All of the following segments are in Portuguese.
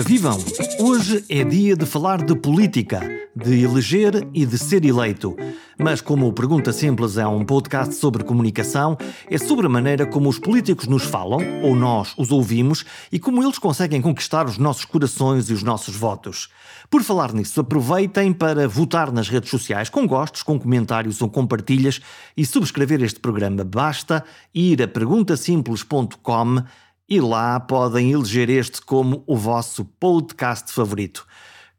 Ora vivam! Hoje é dia de falar de política, de eleger e de ser eleito. Mas como o Pergunta Simples é um podcast sobre comunicação, é sobre a maneira como os políticos nos falam, ou nós os ouvimos, e como eles conseguem conquistar os nossos corações e os nossos votos. Por falar nisso, aproveitem para votar nas redes sociais com gostos, com comentários ou com partilhas e subscrever este programa. Basta ir a perguntasimples.com e lá podem eleger este como o vosso podcast favorito.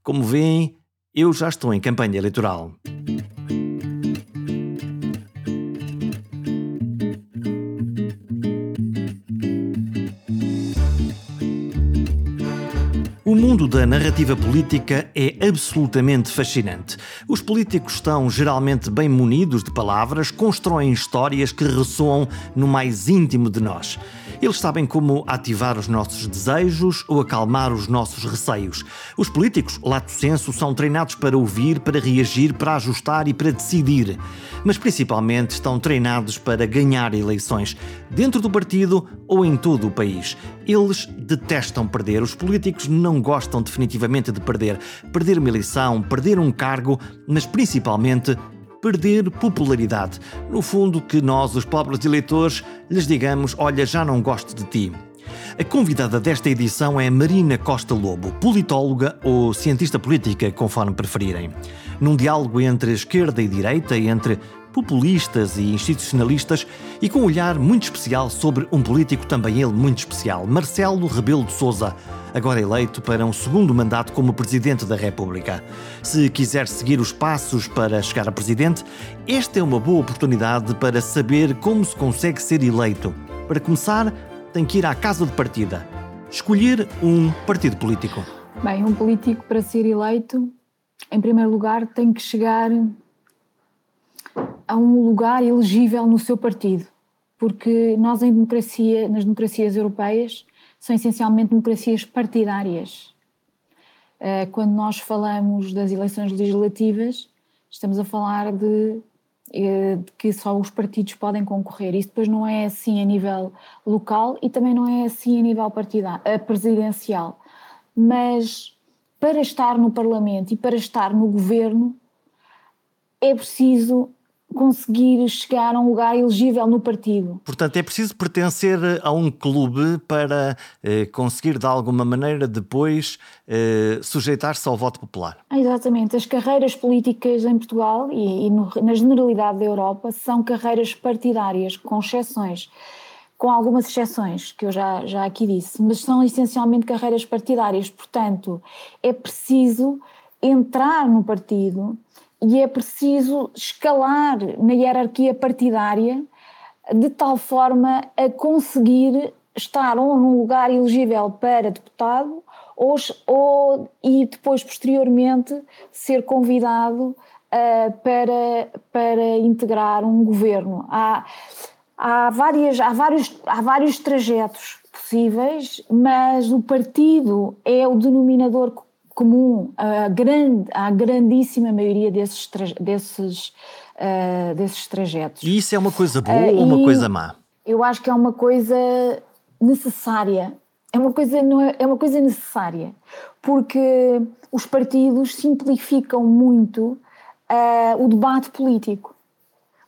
Como veem, eu já estou em campanha eleitoral. Mundo da narrativa política é absolutamente fascinante. Os políticos estão geralmente bem munidos de palavras, constroem histórias que ressoam no mais íntimo de nós. Eles sabem como ativar os nossos desejos ou acalmar os nossos receios. Os políticos, lato senso, são treinados para ouvir, para reagir, para ajustar e para decidir. Mas principalmente estão treinados para ganhar eleições, dentro do partido ou em todo o país. Eles detestam perder. Os políticos não gostam definitivamente de perder. Perder uma eleição, perder um cargo, mas principalmente perder popularidade. No fundo, que nós, os pobres eleitores, lhes digamos: olha, já não gosto de ti. A convidada desta edição é Marina Costa Lobo, politóloga ou cientista política, conforme preferirem. Num diálogo entre esquerda e direita, entre populistas e institucionalistas, e com um olhar muito especial sobre um político também ele muito especial, Marcelo Rebelo de Souza, agora eleito para um segundo mandato como Presidente da República. Se quiser seguir os passos para chegar a Presidente, esta é uma boa oportunidade para saber como se consegue ser eleito. Para começar, tem que ir à casa de partida. Escolher um partido político. Bem, um político para ser eleito, em primeiro lugar, tem que chegar a um lugar elegível no seu partido, porque nós em democracia, nas democracias europeias, são essencialmente democracias partidárias. Eh, quando nós falamos das eleições legislativas, estamos a falar de, eh, de que só os partidos podem concorrer. Isso depois não é assim a nível local e também não é assim a nível partidário, a presidencial. Mas para estar no Parlamento e para estar no governo é preciso conseguir chegar a um lugar elegível no partido. Portanto, é preciso pertencer a um clube para eh, conseguir, de alguma maneira, depois eh, sujeitar-se ao voto popular. Exatamente. As carreiras políticas em Portugal e, e no, na generalidade da Europa são carreiras partidárias, com exceções. Com algumas exceções, que eu já, já aqui disse, mas são essencialmente carreiras partidárias. Portanto, é preciso entrar no partido e é preciso escalar na hierarquia partidária de tal forma a conseguir estar ou num lugar elegível para deputado ou, ou e depois posteriormente ser convidado uh, para, para integrar um governo. Há, há, várias, há, vários, há vários trajetos possíveis, mas o partido é o denominador comum à, grande, à grandíssima maioria desses, desses, uh, desses trajetos. E isso é uma coisa boa uh, ou uma coisa má? Eu acho que é uma coisa necessária. É uma coisa, não é, é uma coisa necessária, porque os partidos simplificam muito uh, o debate político.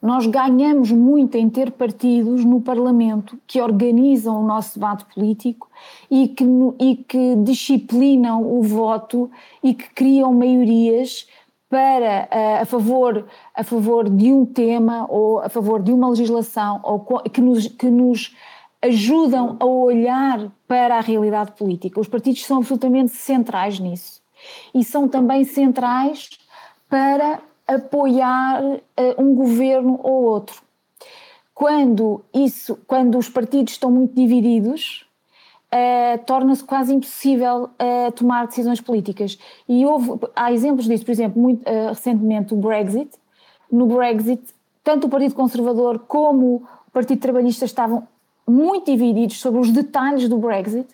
Nós ganhamos muito em ter partidos no Parlamento que organizam o nosso debate político e que, e que disciplinam o voto e que criam maiorias para eh, a favor a favor de um tema ou a favor de uma legislação ou que nos, que nos ajudam a olhar para a realidade política. Os partidos são absolutamente centrais nisso e são também centrais para apoiar uh, um governo ou outro. Quando isso, quando os partidos estão muito divididos, uh, torna-se quase impossível uh, tomar decisões políticas. E houve, há exemplos disso, por exemplo, muito recentemente o Brexit. No Brexit, tanto o Partido Conservador como o Partido Trabalhista estavam muito divididos sobre os detalhes do Brexit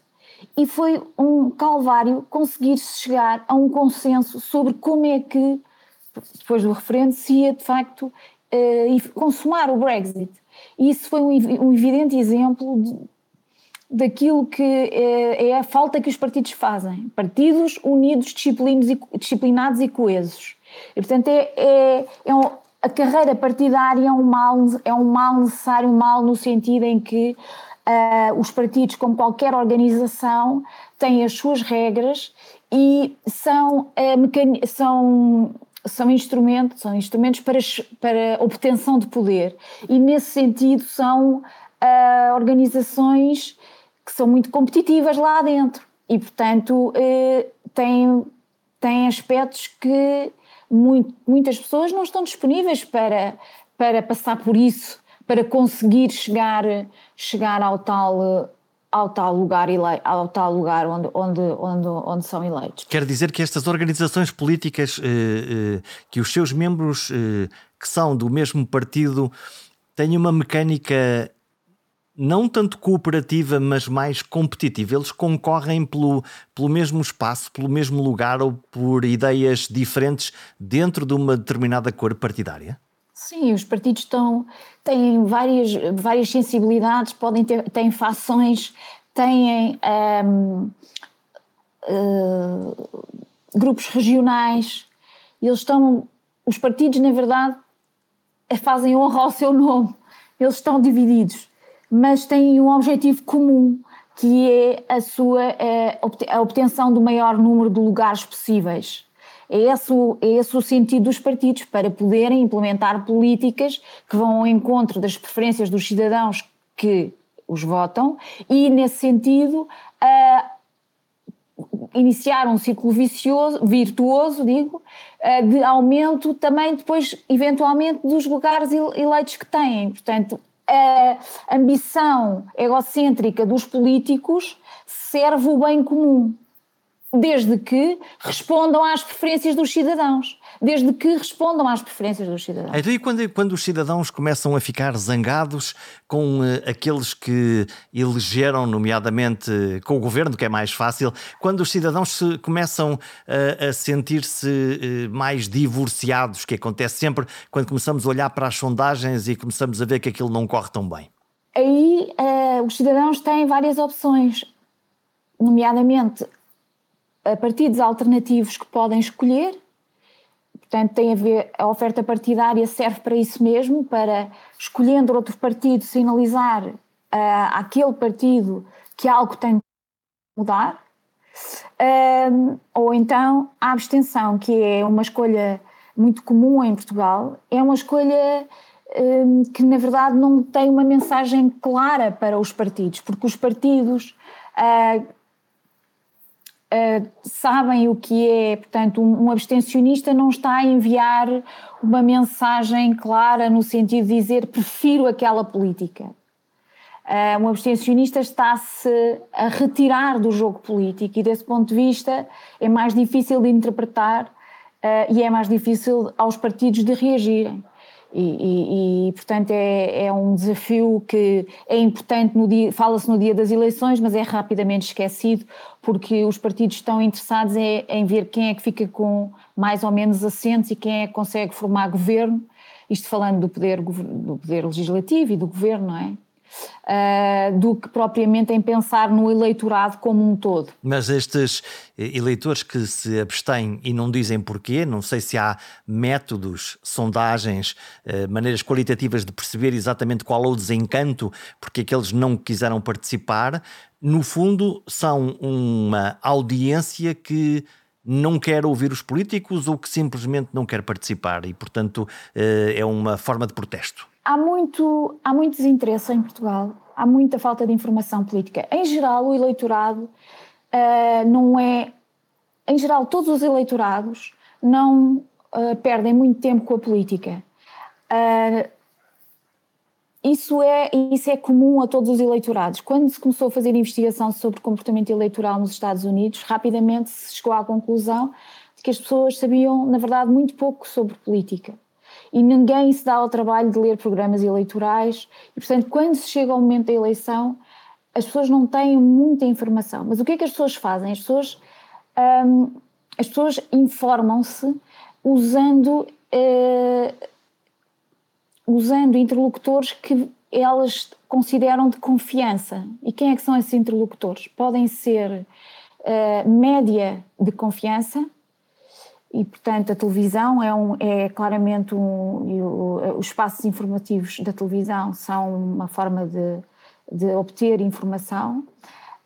e foi um calvário conseguir chegar a um consenso sobre como é que depois do referendo, se ia de facto uh, consumar o Brexit. E isso foi um, um evidente exemplo de, daquilo que é, é, a falta que os partidos fazem. Partidos unidos, disciplinados e coesos. E, portanto, é, é, é um, a carreira partidária é um mal, é um mal necessário, um mal no sentido em que uh, os partidos, como qualquer organização, têm as suas regras e são, uh, são são instrumentos, são instrumentos para, para obtenção de poder. E nesse sentido são uh, organizações que são muito competitivas lá dentro. E portanto uh, têm, têm aspectos que muito, muitas pessoas não estão disponíveis para, para passar por isso, para conseguir chegar, chegar ao tal ao tal lugar, ele... ao tal lugar onde, onde, onde, onde são eleitos. Quer dizer que estas organizações políticas, eh, eh, que os seus membros eh, que são do mesmo partido têm uma mecânica não tanto cooperativa, mas mais competitiva. Eles concorrem pelo, pelo mesmo espaço, pelo mesmo lugar ou por ideias diferentes dentro de uma determinada cor partidária? Sim, os partidos estão, têm várias, várias sensibilidades, podem ter têm fações, têm um, uh, grupos regionais, eles estão, os partidos na verdade fazem honra ao seu nome, eles estão divididos, mas têm um objetivo comum, que é a sua eh, a obtenção do maior número de lugares possíveis. É esse, o, é esse o sentido dos partidos, para poderem implementar políticas que vão ao encontro das preferências dos cidadãos que os votam e, nesse sentido, iniciar um ciclo vicioso, virtuoso, digo, de aumento também depois, eventualmente, dos lugares eleitos que têm. Portanto, a ambição egocêntrica dos políticos serve o bem comum desde que respondam às preferências dos cidadãos. Desde que respondam às preferências dos cidadãos. Então, e quando, quando os cidadãos começam a ficar zangados com uh, aqueles que elegeram, nomeadamente uh, com o governo, que é mais fácil, quando os cidadãos se, começam uh, a sentir-se mais divorciados, que acontece sempre quando começamos a olhar para as sondagens e começamos a ver que aquilo não corre tão bem? Aí os cidadãos têm várias opções, nomeadamente partidos alternativos que podem escolher. Portanto, tem a ver, a oferta partidária serve para isso mesmo, para escolhendo outro partido sinalizar uh, àquele partido que algo tem de mudar. Uh, ou então a abstenção, que é uma escolha muito comum em Portugal, é uma escolha que na verdade não tem uma mensagem clara para os partidos, porque os partidos uh, uh, sabem o que é, portanto, um, um, abstencionista não está a enviar uma mensagem clara no sentido de dizer prefiro aquela política. Uh, um abstencionista está-se a retirar do jogo político e, desse ponto de vista, é mais difícil de interpretar uh, e é mais difícil aos partidos de reagirem. E, e, portanto é, é, um desafio que é importante no dia, fala-se no dia das eleições, mas é rapidamente esquecido porque os partidos estão interessados em, em ver quem é que fica com mais ou menos assentos e quem é que consegue formar governo, isto falando do poder, do poder legislativo e do governo, não é? Uh, do que propriamente em pensar no eleitorado como um todo. Mas estes eleitores que se abstêm e não dizem porquê, não sei se há métodos, sondagens, uh, maneiras qualitativas de perceber exatamente qual é o desencanto porque aqueles não quiseram participar, no fundo são uma audiência que não quer ouvir os políticos ou que simplesmente não quer participar e, portanto, eh, é uma forma de protesto há muito, há muito desinteresse em Portugal, há muita falta de informação política. Em geral, o eleitorado uh, não é. Em geral, todos os eleitorados não uh, perdem muito tempo com a política. Uh, isso é, isso é comum a todos os eleitorados. Quando se começou a fazer investigação sobre comportamento eleitoral nos Estados Unidos, rapidamente se chegou à conclusão de que as pessoas sabiam, na verdade, muito pouco sobre política e ninguém se dá ao trabalho de ler programas eleitorais e, portanto, quando se chega ao momento da eleição, as pessoas não têm muita informação. Mas o que é que as pessoas fazem? As pessoas, hum, as pessoas informam-se usando uh, usando interlocutores que elas consideram de confiança. E quem é que são esses interlocutores? Podem ser uh, média de confiança, e portanto a televisão é, um, é claramente um, o, os espaços informativos da televisão são uma forma de, de obter informação.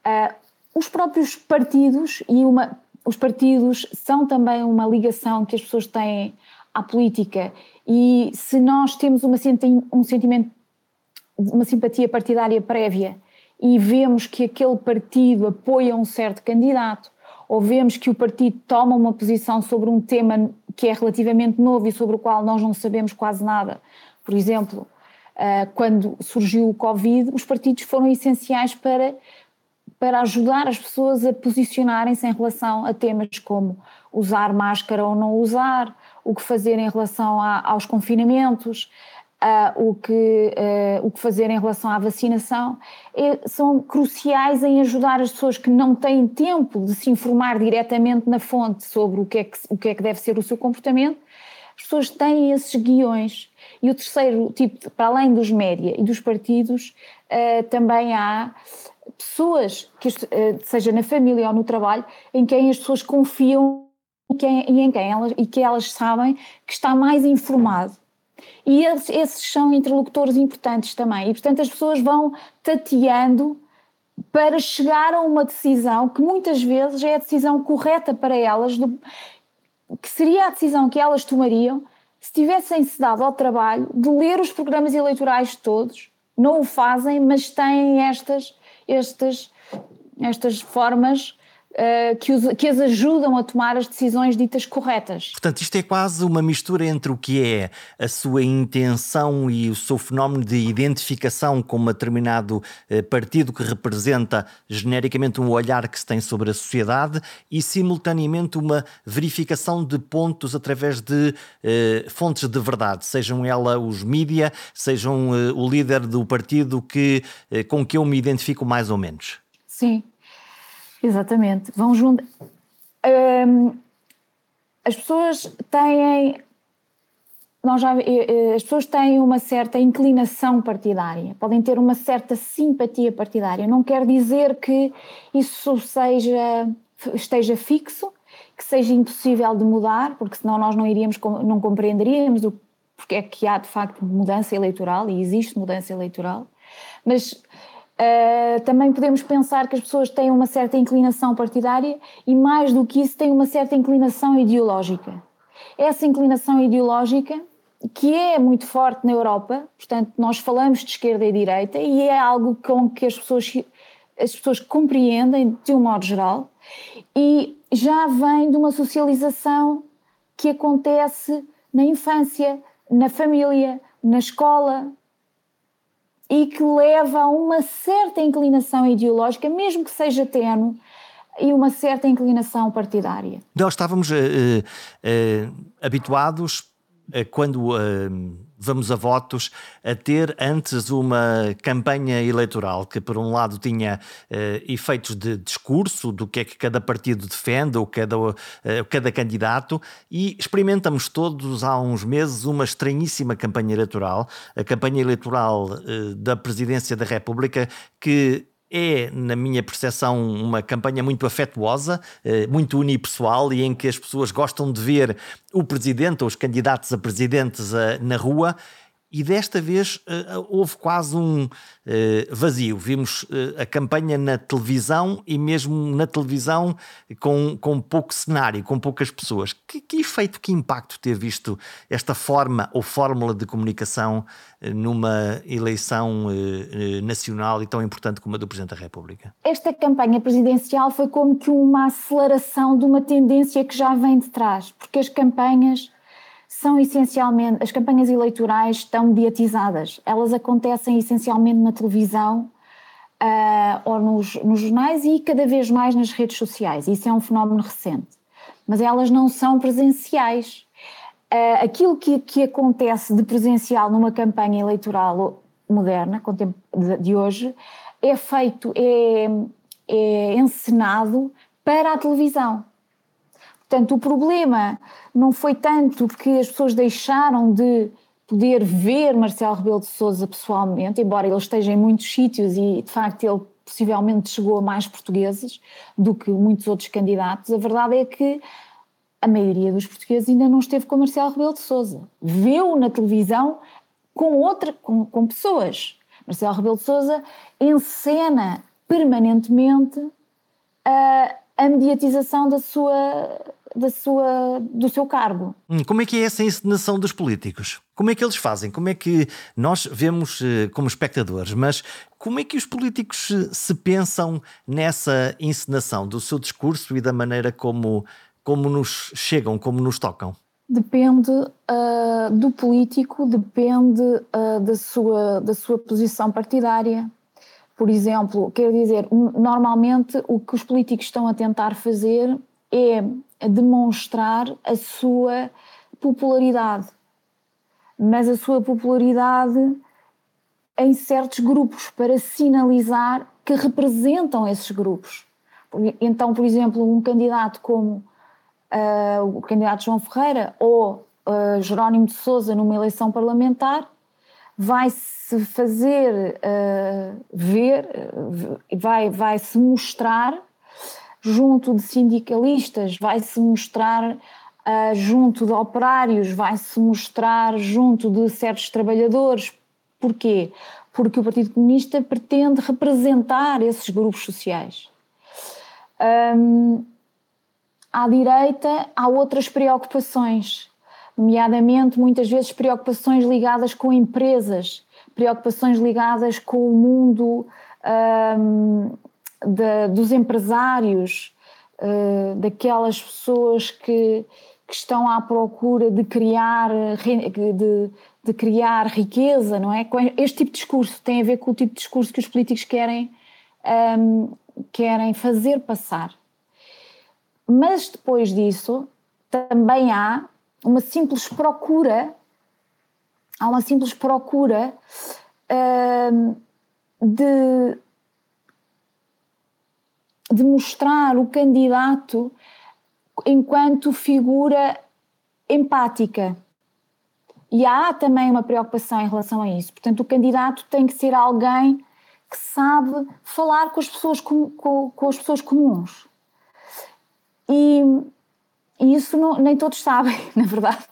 Uh, os próprios partidos e uma, os partidos são também uma ligação que as pessoas têm à política e se nós temos uma, um sentimento uma simpatia partidária prévia e vemos que aquele partido apoia um certo candidato, ou vemos que o partido toma uma posição sobre um tema que é relativamente novo e sobre o qual nós não sabemos quase nada, por exemplo, ah, quando surgiu o Covid, os partidos foram essenciais para, para ajudar as pessoas a posicionarem-se em relação a temas como usar máscara ou não usar, o que fazer em relação a, aos confinamentos, uh, o, que, uh, o que fazer em relação à vacinação, é, são cruciais em ajudar as pessoas que não têm tempo de se informar diretamente na fonte sobre o que é que, o que, é que deve ser o seu comportamento. As pessoas têm esses guiões. E o terceiro tipo, para além dos média e dos partidos, uh, também há pessoas, que, seja na família ou no trabalho, em quem as pessoas confiam e em quem elas, e que elas sabem que está mais informado e esses, esses são interlocutores importantes também. E, portanto, as pessoas vão tateando para chegar a uma decisão que muitas vezes é a decisão correta para elas, do, que seria a decisão que elas tomariam se tivessem-se dado ao trabalho de ler os programas eleitorais todos. Não o fazem, mas têm estas, estas, estas formas Uh, que, os, que, as ajudam a tomar as decisões ditas corretas. Portanto, isto é quase uma mistura entre o que é a sua intenção e o seu fenómeno de identificação com um determinado uh, partido que representa genericamente um olhar que se tem sobre a sociedade e, simultaneamente, uma verificação de pontos através de uh, fontes de verdade, sejam ela os mídia, sejam o líder do partido que, com que eu me identifico mais ou menos. Sim, Exatamente. Vão junto. As pessoas têm. Nós já, eh, eh, as pessoas têm uma certa inclinação partidária, podem ter uma certa simpatia partidária. Não quer dizer que isso seja, esteja fixo, que seja impossível de mudar, porque senão nós não iríamos, não compreenderíamos o porque é que há de facto mudança eleitoral e existe mudança eleitoral. Mas Uh, também podemos pensar que as pessoas têm uma certa inclinação partidária e, mais do que isso, têm uma certa inclinação ideológica. Essa inclinação ideológica, que é muito forte na Europa, portanto, nós falamos de esquerda e direita, e é algo com que as pessoas, as pessoas compreendem de um modo geral, e já vem de uma socialização que acontece na infância, na família, na escola, e que leva a uma certa inclinação ideológica, mesmo que seja tenue, e uma certa inclinação partidária. Nós estávamos uh, uh, habituados quando vamos a votos, a ter antes uma campanha eleitoral que, por um lado, tinha uh, efeitos de discurso do que é que cada partido defende ou cada, uh, cada candidato, e experimentamos todos há uns meses uma estranhíssima campanha eleitoral, a campanha eleitoral uh, da Presidência da República, que é, na minha percepção, uma campanha muito afetuosa, muito unipessoal e em que as pessoas gostam de ver o presidente ou os candidatos a presidentes na rua e desta vez uh, houve quase um uh, vazio. Vimos uh, a campanha na televisão e mesmo na televisão com, com pouco cenário, com poucas pessoas. Que, que efeito, que impacto ter visto esta forma ou fórmula de comunicação numa eleição nacional e tão importante como a do Presidente da República? Esta campanha presidencial foi como que uma aceleração de uma tendência que já vem de trás, porque as campanhas são essencialmente, as campanhas eleitorais estão mediatizadas, elas acontecem essencialmente na televisão uh, ou nos, nos, jornais e cada vez mais nas redes sociais, isso é um fenómeno recente, mas elas não são presenciais. Uh, aquilo que, que acontece de presencial numa campanha eleitoral moderna, de hoje, é feito, é, é encenado para a televisão. Portanto, o problema não foi tanto que as pessoas deixaram de poder ver Marcelo Rebelo de Sousa pessoalmente, embora ele esteja em muitos sítios e de facto ele possivelmente chegou a mais portugueses do que muitos outros candidatos, a verdade é que a maioria dos portugueses ainda não esteve com Marcelo Rebelo de Sousa. Vê-o na televisão com, outra, com, com pessoas. Marcelo Rebelo de Sousa encena permanentemente a, a mediatização da sua, da sua, do seu cargo. Hum, como é que é essa encenação dos políticos? Como é que eles fazem? Como é que nós vemos eh, como espectadores, mas como é que os políticos se pensam nessa encenação do seu discurso e da maneira como, como nos chegam, como nos tocam? Depende uh, do político, depende uh, da, sua, da sua posição partidária. Por exemplo, quero dizer, normalmente o que os políticos estão a tentar fazer é demonstrar a sua popularidade, mas a sua popularidade em certos grupos para sinalizar que representam esses grupos. Então, por exemplo, um candidato como uh, o candidato João Ferreira ou uh, Jerónimo de Sousa numa eleição parlamentar vai-se fazer uh, ver, vai, vai se mostrar junto de sindicalistas, vai-se mostrar uh, junto de operários, vai-se mostrar junto de certos trabalhadores. Porquê? Porque o Partido Comunista pretende representar esses grupos sociais. Um, à direita há outras preocupações, nomeadamente muitas vezes preocupações ligadas com empresas, preocupações ligadas com o mundo um, de, dos empresários, uh, daquelas pessoas que, que, estão à procura de criar, de, de, criar riqueza, não é? Este tipo de discurso tem a ver com o tipo de discurso que os políticos querem, um, querem fazer passar. Mas depois disso, também há uma simples procura, há uma simples procura uh, de de mostrar o candidato enquanto figura empática. E há também uma preocupação em relação a isso. Portanto, o candidato tem que ser alguém que sabe falar com as pessoas, com, com, com as pessoas comuns. E, e isso não, nem todos sabem, na verdade.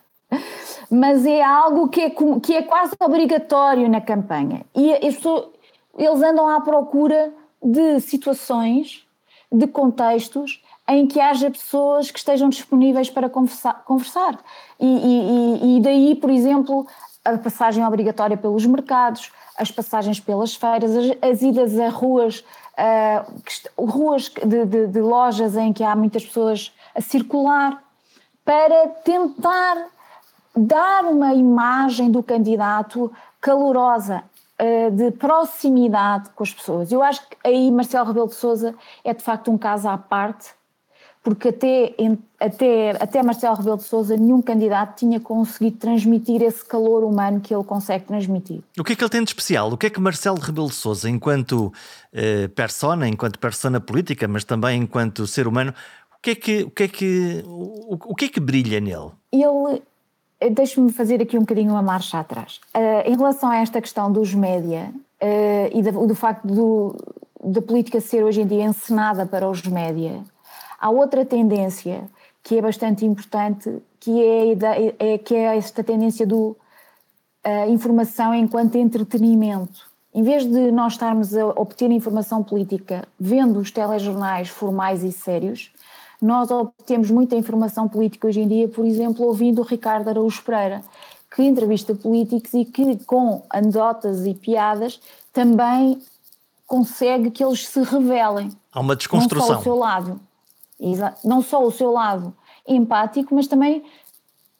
Mas é algo que é, que é quase obrigatório na campanha. E eles andam à procura de situações de contextos em que haja pessoas que estejam disponíveis para conversar. conversar. E, e, e, daí, por exemplo, a passagem obrigatória pelos mercados, as passagens pelas feiras, as, as idas a ruas, uh, ruas de, de, de lojas em que há muitas pessoas a circular, para tentar dar uma imagem do candidato calorosa, eh, de proximidade com as pessoas. Eu acho que aí Marcelo Rebelo de Sousa é de facto um caso à parte, porque até, até, até Marcelo Rebelo de Sousa nenhum candidato tinha conseguido transmitir esse calor humano que ele consegue transmitir. O que é que ele tem de especial? O que é que Marcelo Rebelo de Sousa, enquanto eh, persona, enquanto persona política, mas também enquanto ser humano, o que é que, o que, é que, o, o que, é que brilha nele? Ele Deixe-me fazer aqui um bocadinho uma marcha atrás. Uh, em relação a esta questão dos média uh, e do, facto do, da política ser hoje em dia encenada para os média, há outra tendência que é bastante importante, que é, é que é esta tendência do uh, informação enquanto entretenimento. Em vez de nós estarmos a obter informação política vendo os telejornais formais e sérios, nós obtemos muita informação política hoje em dia, por exemplo, ouvindo o Ricardo Araújo Pereira, que entrevista políticos e que, com anedotas e piadas, também consegue que eles se revelem. Há uma desconstrução. Não só o seu lado, não só o seu lado empático, mas também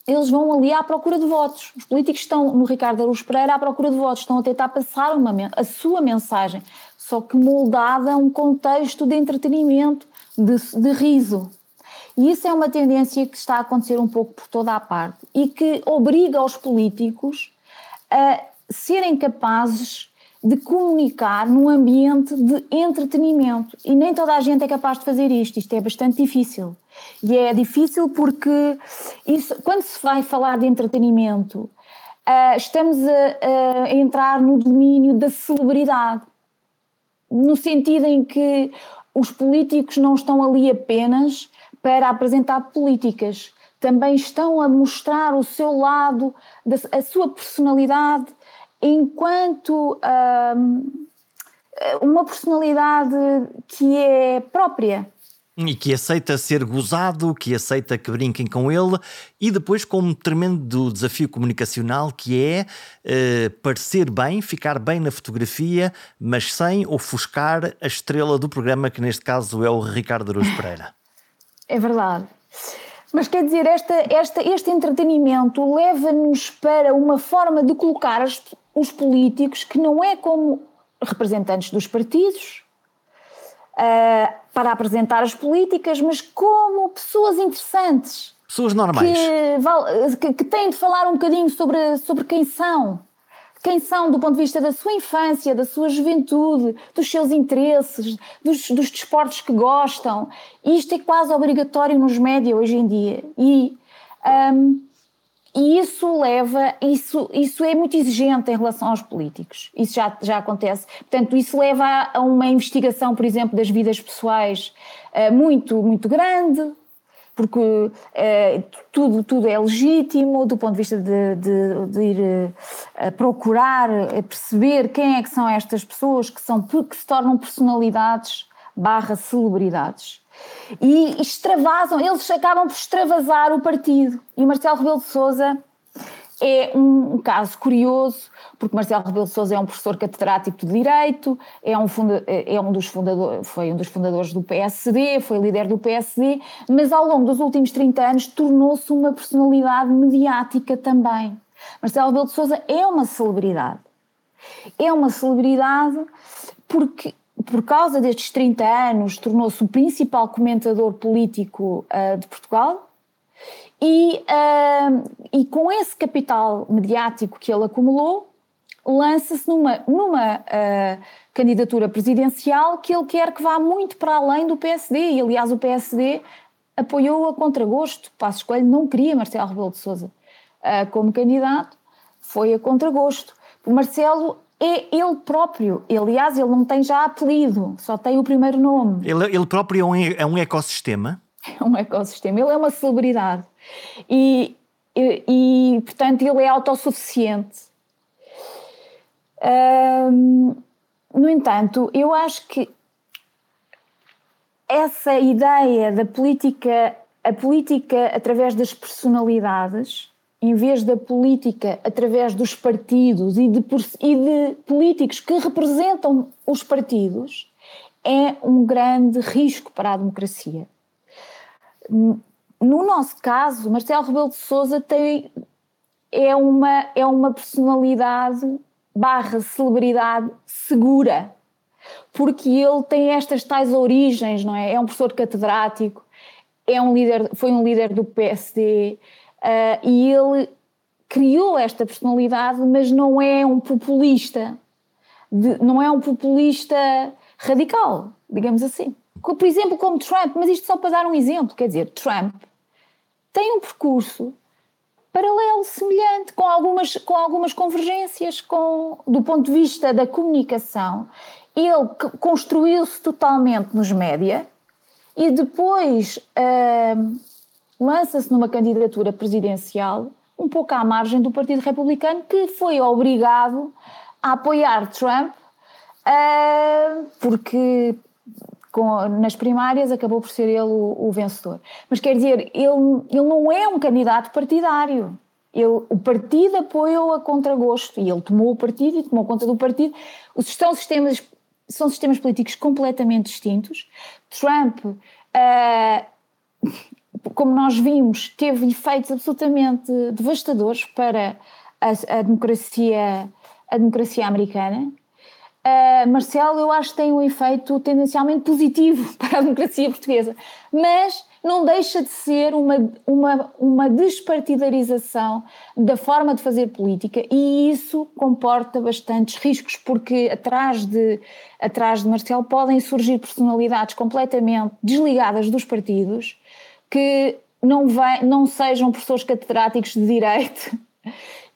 eles vão ali à procura de votos. Os políticos estão no Ricardo Araújo Pereira à procura de votos, estão a tentar passar uma, a sua mensagem, só que moldada a um contexto de entretenimento, de, de riso. E isso é uma tendência que está a acontecer um pouco por toda a parte e que obriga os políticos a serem capazes de comunicar num ambiente de entretenimento. E nem toda a gente é capaz de fazer isto. Isto é bastante difícil. E é difícil porque isso, quando se vai falar de entretenimento, uh, estamos a, a entrar no domínio da celebridade, no sentido em que os políticos não estão ali apenas para apresentar políticas, também estão a mostrar o seu lado, a sua personalidade, enquanto um, uma personalidade que é própria. E que aceita ser gozado, que aceita que brinquem com ele, e depois com um tremendo desafio comunicacional que é eh, parecer bem, ficar bem na fotografia, mas sem ofuscar a estrela do programa, que neste caso é o Ricardo Aruz Pereira. É verdade. Mas quer dizer, esta, esta, este entretenimento leva-nos para uma forma de colocar os políticos que não é como representantes dos partidos uh, para apresentar as políticas, mas como pessoas interessantes. Pessoas normais. Que, que, que têm de falar um bocadinho sobre, sobre quem são quem são do ponto de vista da sua infância, da sua juventude, dos seus interesses, dos, dos desportos que gostam. Isto é quase obrigatório nos médias hoje em dia. E, um, e isso leva, isso, isso é muito exigente em relação aos políticos. Isso já, já acontece. Portanto, isso leva a, uma investigação, por exemplo, das vidas pessoais uh, muito, muito grande, porque é, tudo, tudo é legítimo do ponto de vista de, de, de ir uh, procurar, perceber quem é que são estas pessoas que, são, que se tornam personalidades barra celebridades. E extravasam, eles acabam por extravasar o partido. E o Marcelo Rebelo de Sousa é um, um, caso curioso, porque Marcelo Rebelo de Sousa é um professor catedrático de Direito, é um, funda, é um dos fundadores, foi um dos fundadores do PSD, foi líder do PSD, mas ao longo dos últimos 30 anos tornou-se uma personalidade mediática também. Marcelo Rebelo de Sousa é uma celebridade. É uma celebridade porque por causa destes 30 anos tornou-se o principal comentador político uh, de Portugal, e, uh, e com esse capital mediático que ele acumulou, lança-se numa, numa uh, candidatura presidencial que ele quer que vá muito para além do PSD. E, aliás, o PSD apoiou a contragosto. Passos Coelho não queria Marcelo Rebelo de Sousa uh, como candidato, foi a contragosto. Marcelo é ele próprio. Aliás, ele não tem já apelido, só tem o primeiro nome. Ele, ele próprio é um, é um ecossistema? É um ecossistema. Ele é uma celebridade. E, e, e portanto, ele é autossuficiente. no entanto, eu acho que essa ideia da política, a política através das personalidades, em vez da política através dos partidos e de, e de políticos que representam os partidos, é um grande risco para a democracia no nosso caso, Marcelo Rebelo de Sousa tem, é, uma, é uma personalidade barra celebridade segura, porque ele tem estas tais origens, não é? É um professor catedrático, é um líder, foi um líder do PSD uh, e ele criou esta personalidade, mas não é um populista, de, não é um populista radical, digamos assim. Por exemplo, como Trump, mas isto só para dar um exemplo, quer dizer, Trump tem um percurso paralelo, semelhante, com algumas, com algumas convergências com, do ponto de vista da comunicação. Ele construiu-se totalmente nos média e depois uh, lança-se numa candidatura presidencial um pouco à margem do Partido Republicano, que foi obrigado a apoiar Trump uh, porque com, nas primárias acabou por ser ele o, o, vencedor. Mas quer dizer, ele, ele não é um candidato partidário. Ele, o partido apoia-o a contragosto e ele tomou o partido e tomou conta do partido. Os, são, sistemas, são sistemas políticos completamente distintos. Trump, uh, como nós vimos, teve efeitos absolutamente devastadores para a, a democracia, a democracia americana. Uh, Marcelo, eu acho que tem um efeito tendencialmente positivo para a democracia portuguesa, mas não deixa de ser uma, uma, uma despartidarização da forma de fazer política e isso comporta bastantes riscos, porque atrás de, atrás de Marcelo podem surgir personalidades completamente desligadas dos partidos que não, vai, não sejam professores catedráticos de direito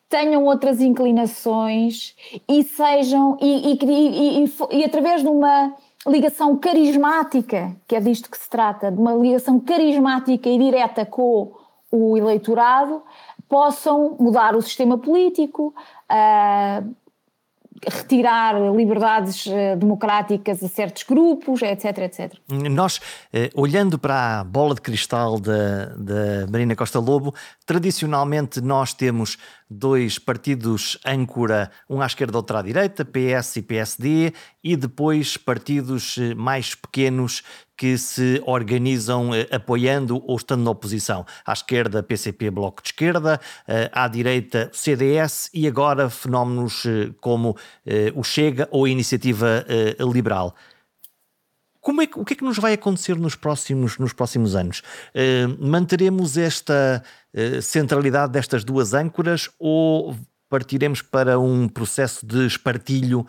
tenham outras inclinações e sejam, e, e, e, e, através de uma ligação carismática, que é disto que se trata, de uma ligação carismática e direta com o eleitorado, possam mudar o sistema político, uh, retirar liberdades eh, democráticas a certos grupos, etc, etc. Nós, eh, olhando para a bola de cristal da, da Marina Costa Lobo, tradicionalmente nós temos dois partidos âncora, um à esquerda, outro à direita, PS e PSD, e depois partidos eh, mais pequenos que se organizam eh, apoiando ou estando na oposição. À esquerda, PCP, Bloco de Esquerda, eh, à direita, CDS e agora fenómenos como o Chega ou a Iniciativa Liberal. Como é que, o que é que nos vai acontecer nos próximos, nos próximos anos? Manteremos esta centralidade destas duas âncoras ou partiremos para um processo de espartilho,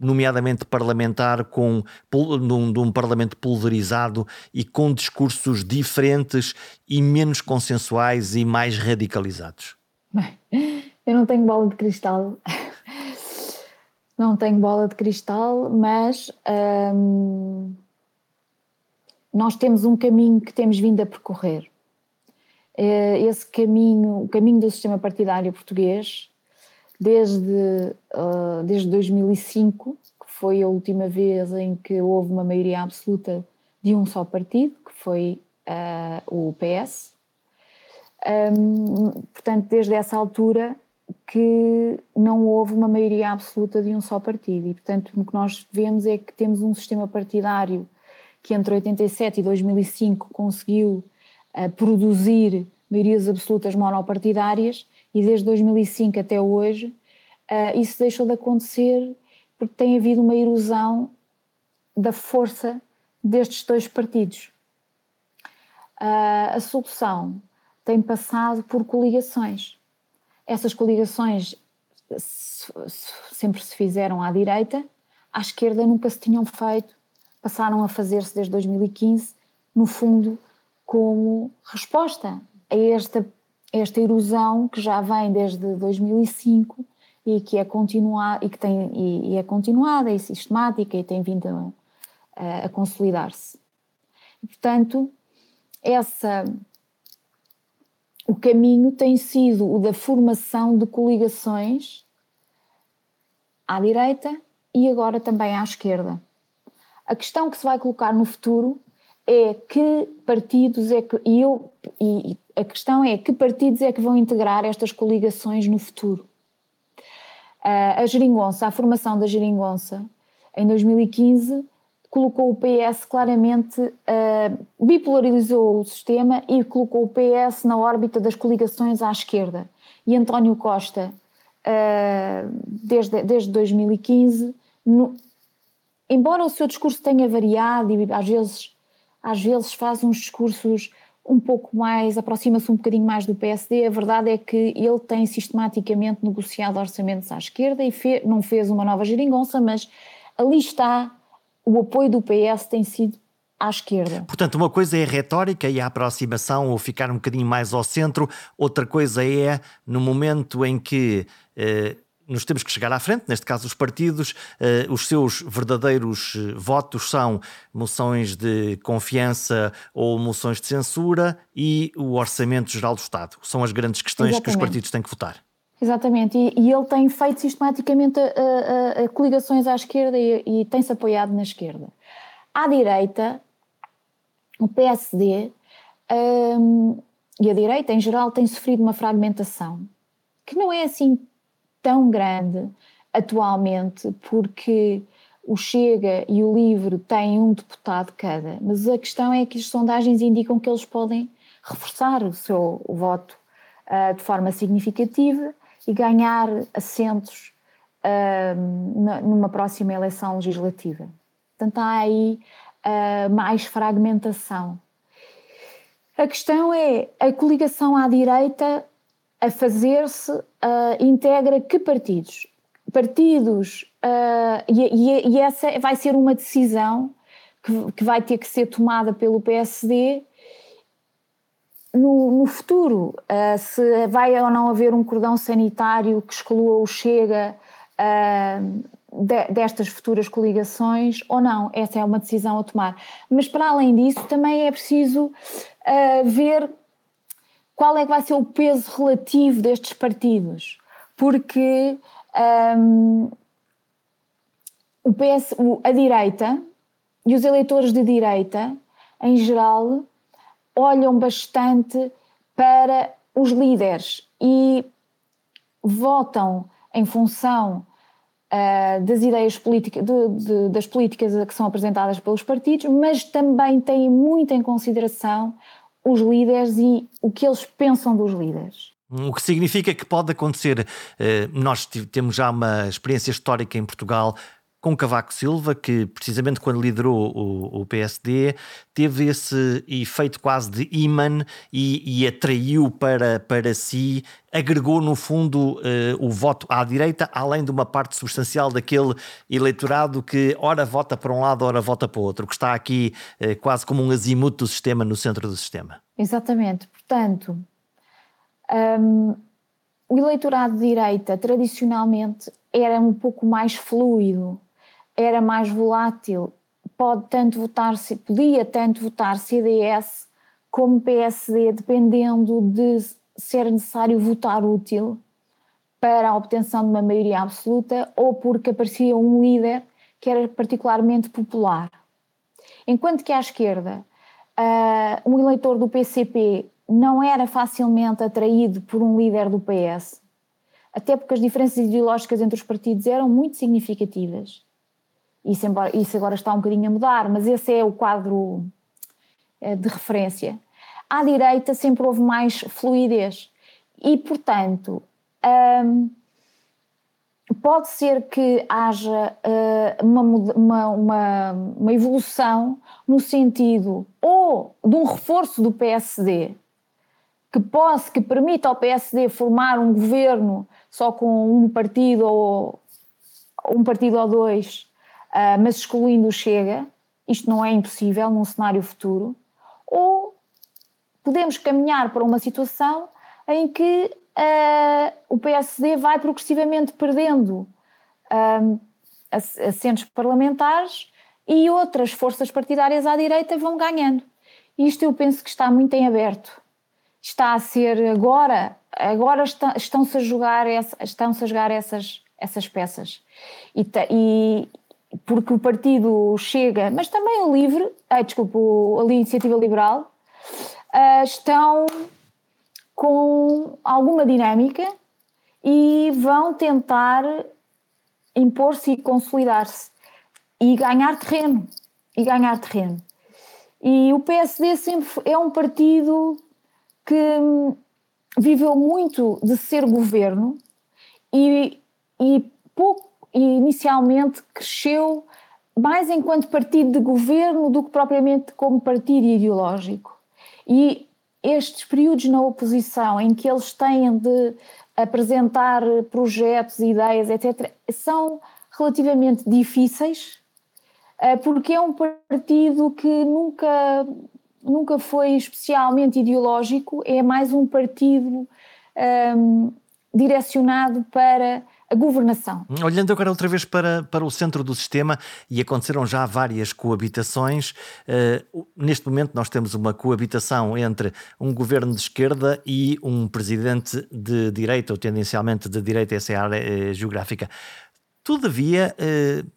nomeadamente parlamentar, com, num, de um parlamento pulverizado e com discursos diferentes e menos consensuais e mais radicalizados? Bem, eu não tenho bola de cristal não tenho bola de cristal, mas hum, nós temos um caminho que temos vindo a percorrer. É esse caminho, o caminho do sistema partidário português, desde, uh, desde 2005, que foi a última vez em que houve uma maioria absoluta de um só partido, que foi uh, o PS. Um, portanto, desde essa altura que não houve uma maioria absoluta de um só partido e, portanto, o que nós vemos é que temos um sistema partidário que entre 87 e 2005 conseguiu uh, produzir maiorias absolutas monopartidárias e desde 2005 até hoje uh, isso deixou de acontecer porque tem havido uma erosão da força destes dois partidos. Uh, a solução tem passado por coligações essas coligações sempre se fizeram à direita, à esquerda nunca se tinham feito, passaram a fazer-se desde 2015, no fundo, como resposta a esta, esta erosão que já vem desde 2005 e que é continuada e que tem e, e é continuada e sistemática e tem vindo a, a consolidar-se. Portanto, essa o caminho tem sido o da formação de coligações à direita e agora também à esquerda. A questão que se vai colocar no futuro é que partidos é que e eu e a questão é que partidos é que vão integrar estas coligações no futuro. A geringonça, a formação da geringonça em 2015 colocou o PS claramente, uh, bipolarizou o sistema e colocou o PS na órbita das coligações à esquerda. E António Costa, uh, desde, desde 2015, no, embora o seu discurso tenha variado e às vezes, às vezes faz uns discursos um pouco mais, aproxima-se um bocadinho mais do PSD, a verdade é que ele tem sistematicamente negociado orçamentos à esquerda e fe, não fez uma nova geringonça, mas ali está o apoio do PS tem sido à esquerda. Portanto, uma coisa é a retórica e a aproximação ou ficar um bocadinho mais ao centro, outra coisa é no momento em que. Eh, nos temos que chegar à frente, neste caso os partidos, eh, os seus verdadeiros eh, votos são moções de confiança ou moções de censura e o Orçamento Geral do Estado. São as grandes questões Exatamente. que os partidos têm que votar. Exatamente, e, e, ele tem feito sistematicamente a, a, a coligações à esquerda e, e tem-se apoiado na esquerda. À direita, o PSD um, e a direita em geral tem sofrido uma fragmentação que não é assim tão grande atualmente, porque o Chega e o Livre têm um deputado cada, mas a questão é que as sondagens indicam que eles podem reforçar o seu o voto uh, de forma significativa e ganhar assentos uh, numa próxima eleição legislativa. Portanto, há aí uh, mais fragmentação. A questão é a coligação à direita a fazer-se uh, integra que partidos? Partidos, uh, e, e, essa vai ser uma decisão que, que, vai ter que ser tomada pelo PSD no, no futuro, uh, se vai ou não haver um cordão sanitário que exclua o Chega de, destas futuras coligações ou não, essa é uma decisão a tomar. Mas para além disso, também é preciso ver qual é que vai ser o peso relativo destes partidos, porque um, o PS, a direita e os eleitores de direita, em geral, olham bastante para os líderes e votam em função uh, das ideias políticas, de, de, das políticas que são apresentadas pelos partidos, mas também têm muito em consideração os líderes e o que eles pensam dos líderes. O que significa que pode acontecer. Eh, nós temos já uma experiência histórica em Portugal com Cavaco Silva, que precisamente quando liderou o, o PSD teve esse efeito quase de imã e, e, atraiu para, para si, agregou no fundo uh, o voto à direita, além de uma parte substancial daquele eleitorado que ora vota para um lado, ora vota para o outro, que está aqui uh, quase como um azimuto do sistema, no centro do sistema. Exatamente, portanto, um, o eleitorado de direita tradicionalmente era um pouco mais fluido era mais volátil, pode tanto votar, podia tanto votar CDS como PSD, dependendo de ser necessário votar útil para a obtenção de uma maioria absoluta ou porque aparecia um líder que era particularmente popular. Enquanto que à esquerda, uh, um eleitor do PCP não era facilmente atraído por um líder do PS, até porque as diferenças ideológicas entre os partidos eram muito significativas. Isso, embora, isso agora está um bocadinho a mudar, mas esse é o quadro eh, de referência. À direita sempre houve mais fluidez e, portanto, hum, pode ser que haja uh, uma, uma, uma, evolução no sentido ou de um reforço do PSD que possa, que permita ao PSD formar um governo só com um partido ou um partido ou dois uh, mas excluindo o Chega, isto não é impossível num cenário futuro, ou podemos caminhar para uma situação em que uh, o PSD vai progressivamente perdendo uh, assentos parlamentares e outras forças partidárias à direita vão ganhando. Isto eu penso que está muito em aberto. Está a ser agora, agora estão-se a jogar, estão-se a jogar essas, essas peças. E, e, porque o partido chega, mas também o LIVRE, ah, desculpa, a Iniciativa Liberal, uh, estão com alguma dinâmica e vão tentar impor-se e consolidar-se e ganhar terreno e ganhar terreno. E o PSD sempre é um partido que viveu muito de ser governo e, e pouco inicialmente cresceu mais enquanto partido de governo do que propriamente como partido ideológico. E estes períodos na oposição em que eles têm de apresentar projetos, ideias, etc., são relativamente difíceis, eh, porque é um partido que nunca, nunca foi especialmente ideológico, é mais um partido um, ehm, direcionado para a governação. Olhando agora outra vez para, para o centro do sistema, e aconteceram já várias coabitações, uh, neste momento nós temos uma coabitação entre um governo de esquerda e um presidente de direita, ou tendencialmente de direita, essa é a área uh, geográfica. Todavia, uh,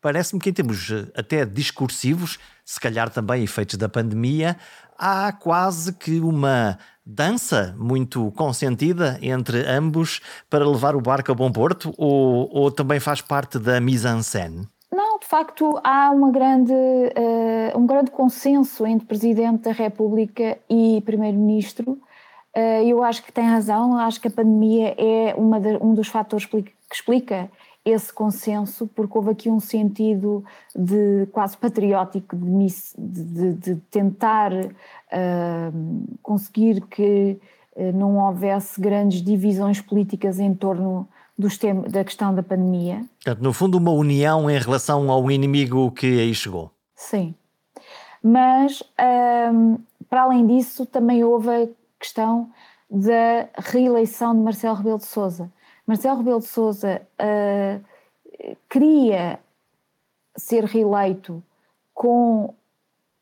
parece-me que em termos até discursivos, se calhar também efeitos da pandemia, há quase que uma dança muito consentida entre ambos para levar o barco a bom porto ou, ou também faz parte da mise-en-scène? Não, de facto há uma grande, uh, um grande consenso entre Presidente da República e Primeiro-Ministro. Uh, eu acho que tem razão, acho que a pandemia é de, um dos fatores que explica esse consenso, porque houve aqui um sentido de quase patriótico de, de, de tentar uh, conseguir que uh, não houvesse grandes divisões políticas em torno dos da questão da pandemia. Portanto, no fundo, uma união em relação ao inimigo que aí chegou. Sim. Mas, uh, para além disso, também houve a questão da reeleição de Marcelo Rebelo de Sousa. Marcelo Rebelo de Sousa uh, queria ser reeleito com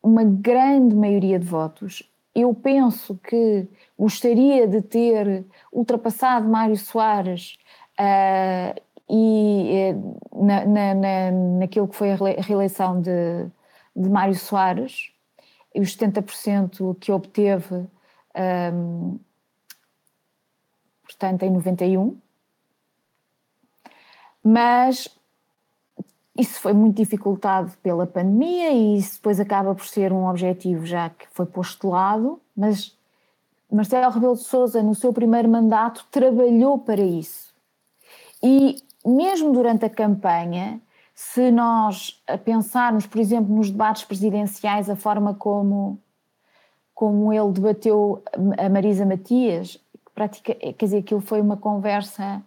uma grande maioria de votos. Eu penso que gostaria de ter ultrapassado Mário Soares uh, e uh, na, na, na, naquilo que foi a reeleição de, de Mário Soares, e os 70% que obteve, um, portanto, em 91. Mas isso foi muito dificultado pela pandemia e isso depois acaba por ser um objetivo já que foi postulado, mas Marcelo Rebelo de Sousa, no seu primeiro mandato, trabalhou para isso. E mesmo durante a campanha, se nós pensarmos, por exemplo, nos debates presidenciais, a forma como, como ele debateu a Marisa Matias, prática, quer dizer, aquilo foi uma conversa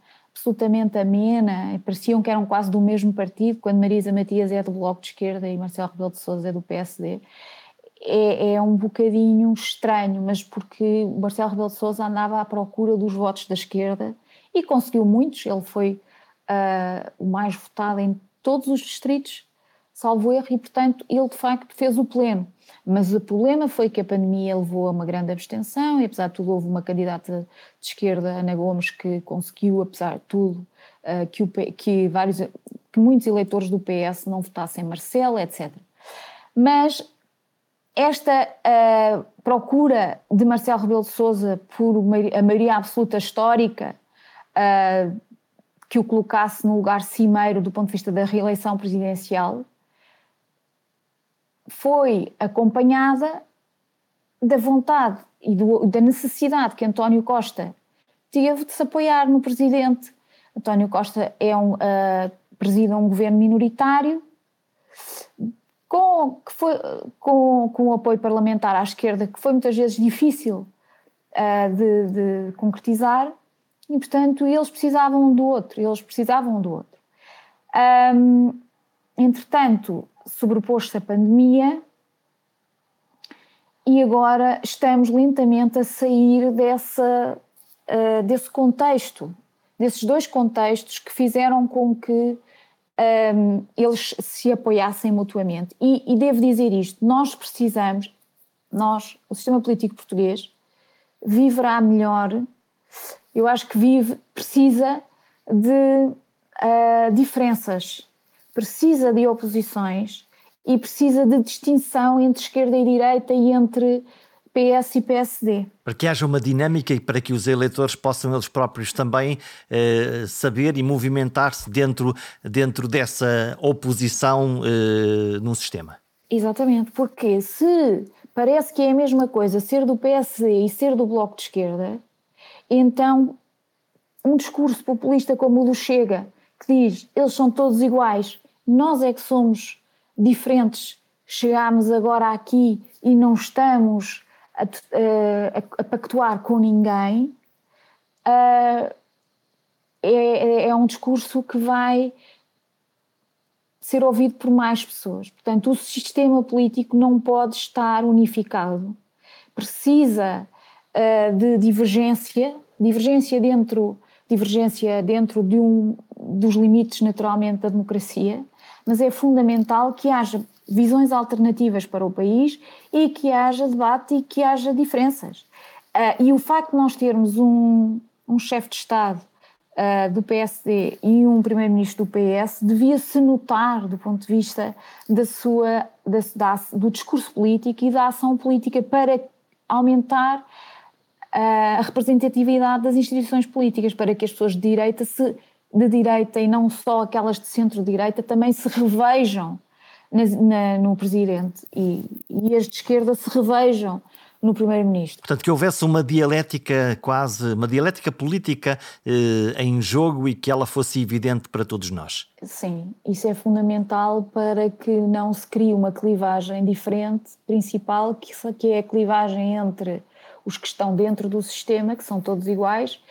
absolutamente amena, pareciam que eram quase do mesmo partido, quando Marisa Matias é do Bloco de Esquerda e Marcelo Rebelo de Sousa é do PSD. É, é, um bocadinho estranho, mas porque Marcelo Rebelo de Sousa andava à procura dos votos da esquerda e conseguiu muitos, ele foi uh, o mais votado em todos os distritos, salvo erro, e portanto ele de facto fez o pleno. Mas o problema foi que a pandemia levou a uma grande abstenção e apesar de tudo houve uma candidata de esquerda, Ana Gomes, que conseguiu, apesar de tudo, eh, que, o, que, vários, que muitos eleitores do PS não votassem Marcelo, etc. Mas esta uh, procura de Marcelo Rebelo de Sousa por a maioria absoluta histórica uh, que o colocasse no lugar cimeiro do ponto de vista da reeleição presidencial, foi acompanhada da vontade e do, da necessidade que António Costa teve de se apoiar no presidente. António Costa é um, uh, preside um governo minoritário com, que foi, com, com o apoio parlamentar à esquerda, que foi muitas vezes difícil uh, de, de concretizar, e, portanto, eles precisavam um do outro, eles precisavam um do outro. Um, entretanto, sobrepôs-se a pandemia e agora estamos lentamente a sair dessa, uh, desse contexto, desses dois contextos que fizeram com que um, eles se apoiassem mutuamente. E, e devo dizer isto: nós precisamos, nós, o sistema político português, viverá melhor eu acho que vive, precisa de uh, diferenças, precisa de oposições e precisa de distinção entre esquerda e direita e entre PS e PSD. Para que haja uma dinâmica e para que os eleitores possam eles próprios também eh, saber e movimentar-se dentro, dentro dessa oposição eh, num sistema. Exatamente, porque se parece que é a mesma coisa ser do PSD e ser do Bloco de Esquerda, então, um discurso populista como o do Chega, que diz eles são todos iguais, nós é que somos diferentes, chegámos agora aqui e não estamos a, a, a pactuar com ninguém, uh, é, é um discurso que vai ser ouvido por mais pessoas. Portanto, o sistema político não pode estar unificado. Precisa uh, de divergência, divergência dentro, divergência dentro de um, dos limites naturalmente da democracia, mas é fundamental que haja visões alternativas para o país e que haja debate e que haja diferenças. Uh, e o facto de nós termos um, um chefe de Estado uh, do PSD e um primeiro-ministro do PS devia-se notar do ponto de vista da sua, da, da, do discurso político e da ação política para aumentar a representatividade das instituições políticas para que as pessoas de direita se de direita e não só aquelas de centro-direita também se revejam na, na, no presidente e, e as de esquerda se revejam no primeiro-ministro. Portanto, que houvesse uma dialética quase, uma dialética política eh, em jogo e que ela fosse evidente para todos nós. Sim, isso é fundamental para que não se crie uma clivagem diferente, principal, que, que é a clivagem entre os que estão dentro do sistema, que são todos iguais,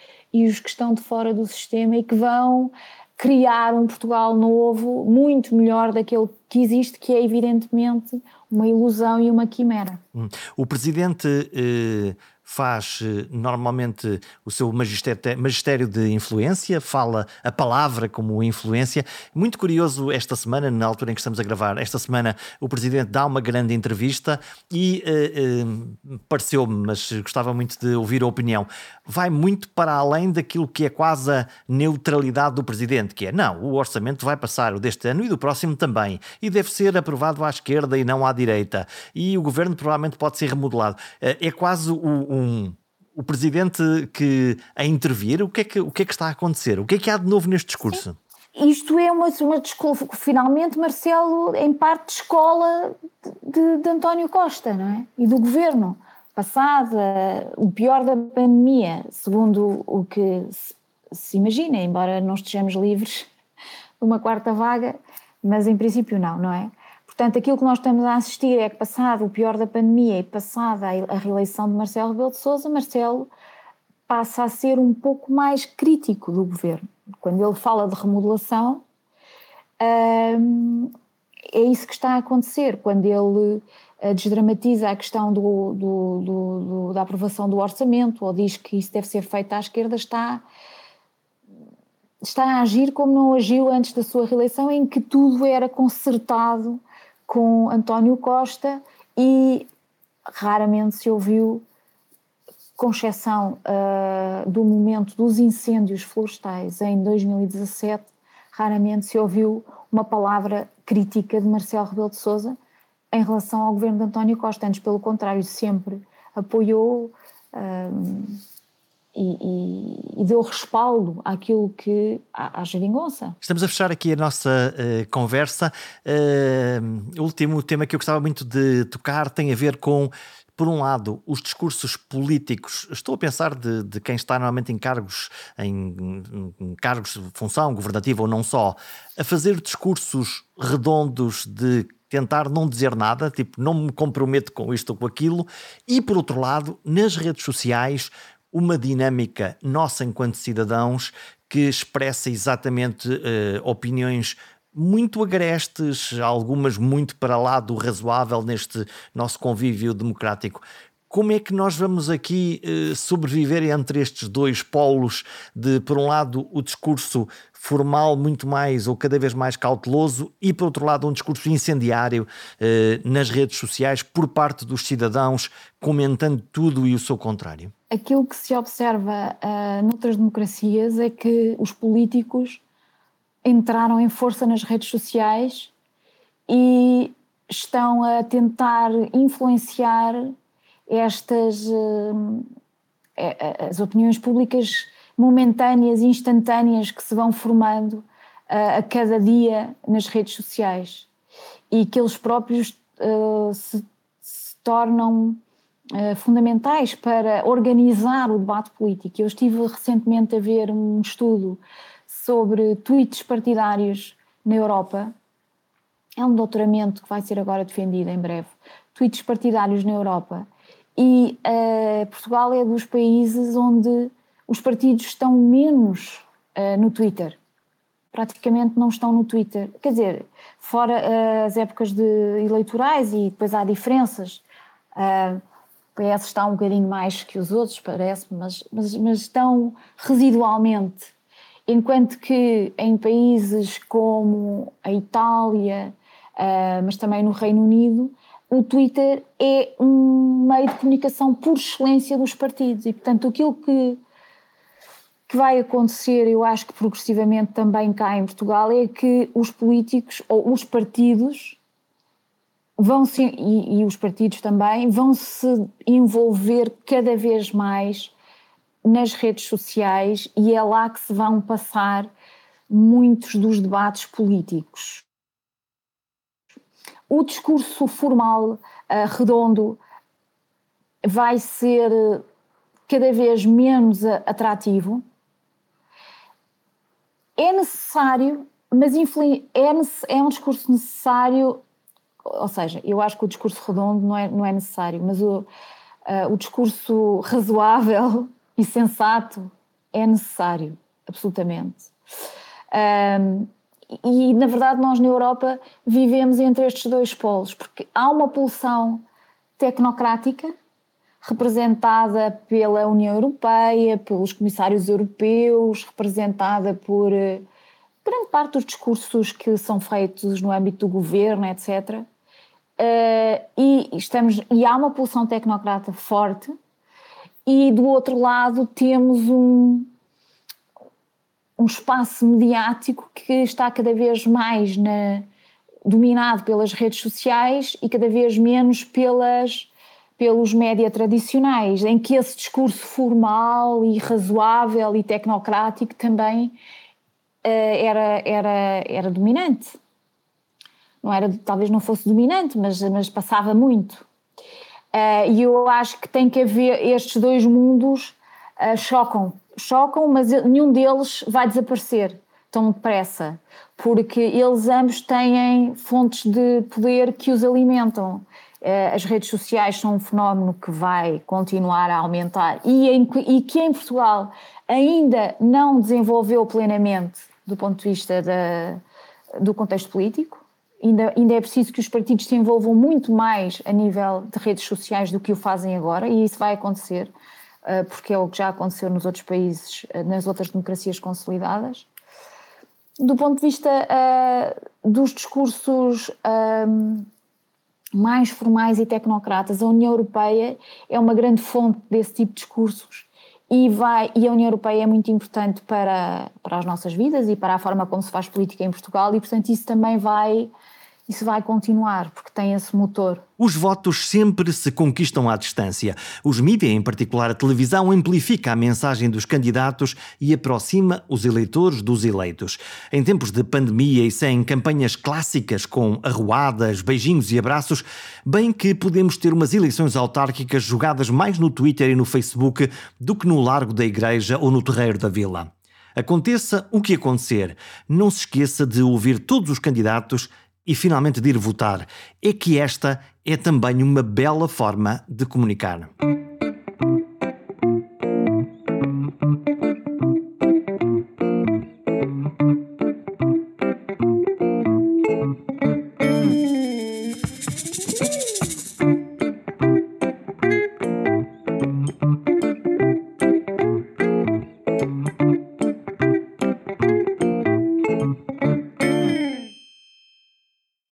e os que estão de fora do sistema e que vão criar um Portugal novo, muito melhor daquele que existe, que é evidentemente uma ilusão e uma quimera. Hum. O presidente eh, faz eh, normalmente o seu magistério, magistério de influência, fala a palavra como influência. Muito curioso esta semana, na altura em que estamos a gravar, esta semana o Presidente dá uma grande entrevista e uh, uh, pareceu-me, mas gostava muito de ouvir a opinião, vai muito para além daquilo que é quase a neutralidade do Presidente, que é não, o orçamento vai passar o deste ano e do próximo também, e deve ser aprovado à esquerda e não à direita, e o Governo provavelmente pode ser remodelado. É quase o um, o presidente que a intervir, o que, é que, o que é que está a acontecer? O que é que há de novo neste discurso? Sim. Isto é uma, uma finalmente, Marcelo, em parte, escola de, de António Costa, não é? E do governo. Passada o pior da pandemia, segundo o que se, se imagina, embora não estejamos livres de uma quarta vaga, mas em princípio não, não é? Portanto, aquilo que nós estamos a assistir é que, passado o pior da pandemia e passada a reeleição de Marcelo Rebelo de Sousa, Marcelo passa a ser um pouco mais crítico do governo. Quando ele fala de remodelação, hum, é isso que está a acontecer. Quando ele eh, desdramatiza a questão do, do, do, da aprovação do orçamento ou diz que isso deve ser feito à esquerda, está, está a agir como não agiu antes da sua reeleição, em que tudo era consertado com António Costa e raramente se ouviu, com exceção uh, do momento dos incêndios florestais em 2017, raramente se ouviu uma palavra crítica de Marcelo Rebelo de Sousa em relação ao governo de António Costa, antes pelo contrário, sempre apoiou uh, e, e, deu respaldo àquilo que à, à geringonça. Estamos a fechar aqui a nossa uh, conversa. Uh, o último tema que eu gostava muito de tocar tem a ver com por um lado, os discursos políticos, estou a pensar de, de quem está normalmente em cargos, em, em, cargos de função governativa ou não só, a fazer discursos redondos de tentar não dizer nada, tipo, não me comprometo com isto ou com aquilo, e por outro lado, nas redes sociais, uma dinâmica nossa enquanto cidadãos que expressa exatamente uh, opiniões muito agrestes, algumas muito para lá do razoável neste nosso convívio democrático. Como é que nós vamos aqui uh, sobreviver entre estes dois polos de, por um lado, o discurso formal muito mais ou cada vez mais cauteloso e, por outro lado, um discurso incendiário eh, nas redes sociais por parte dos cidadãos, comentando tudo e o seu contrário? Aquilo que se observa uh, noutras democracias é que os políticos entraram em força nas redes sociais e estão a tentar influenciar estas uh, as opiniões públicas momentâneas e instantâneas que se vão formando uh, a cada dia nas redes sociais e que eles próprios uh, se, se, tornam uh, fundamentais para organizar o debate político. Eu estive recentemente a ver um estudo sobre tweets partidários na Europa. É um doutoramento que vai ser agora defendido em breve. Tweets partidários na Europa. E Portugal é dos países onde os partidos estão menos uh, no Twitter. Praticamente não estão no Twitter. Quer dizer, fora uh, as épocas de eleitorais e depois há diferenças. Uh, o PS está um bocadinho mais que os outros, parece-me, mas, mas, mas estão residualmente. Enquanto que em países como a Itália, uh, mas também no Reino Unido, o Twitter é um meio de comunicação por excelência dos partidos e, portanto, aquilo que que vai acontecer, eu acho que progressivamente também cá em Portugal, é que os políticos ou os partidos vão se, e, e os partidos também vão se envolver cada vez mais nas redes sociais e é lá que se vão passar muitos dos debates políticos. O discurso formal, uh, redondo, vai ser cada vez menos atrativo é necessário, mas é, é um discurso necessário, ou seja, eu acho que o discurso redondo não é, não é necessário, mas o, uh, o discurso razoável e sensato é necessário, absolutamente. Um, e, na verdade, nós na Europa vivemos entre estes dois polos, porque há uma pulsão tecnocrática representada pela União Europeia, pelos comissários europeus, representada por uh, grande parte dos discursos que são feitos no âmbito do governo, etc. Uh, e, estamos, e há uma pulsão tecnocrata forte, e do outro lado temos um, um espaço mediático que está cada vez mais na, dominado pelas redes sociais e cada vez menos pelas, pelos média tradicionais, em que esse discurso formal e razoável e tecnocrático também uh, era, era, era dominante. Não era, talvez não fosse dominante, mas, mas passava muito. Uh, e eu acho que tem que haver estes dois mundos uh, chocam chocam, mas nenhum deles vai desaparecer tão depressa, porque eles ambos têm fontes de poder que os alimentam. Eh, as redes sociais são um fenómeno que vai continuar a aumentar e, em, e que em Portugal ainda não desenvolveu plenamente do ponto de vista da, do contexto político. Ainda, ainda é preciso que os partidos se envolvam muito mais a nível de redes sociais do que o fazem agora, e isso vai acontecer. Eh, porque é o que já aconteceu nos outros países, eh, nas outras democracias consolidadas. Do ponto de vista uh, dos discursos um, mais formais e tecnocratas, a União Europeia é uma grande fonte desse tipo de discursos e, vai, e a União Europeia é muito importante para, para as nossas vidas e para a forma como se faz política em Portugal e, portanto, isso também vai isso vai continuar, porque tem esse motor. Os votos sempre se conquistam à distância. Os mídias, em particular a televisão, amplifica a mensagem dos candidatos e aproxima os eleitores dos eleitos. Em tempos de pandemia e sem campanhas clássicas com arruadas, beijinhos e abraços, bem que podemos ter umas eleições autárquicas jogadas mais no Twitter e no Facebook do que no Largo da Igreja ou no Terreiro da Vila. Aconteça o que acontecer, não se esqueça de ouvir todos os candidatos e finalmente de ir votar, é que esta é também uma bela forma de comunicar.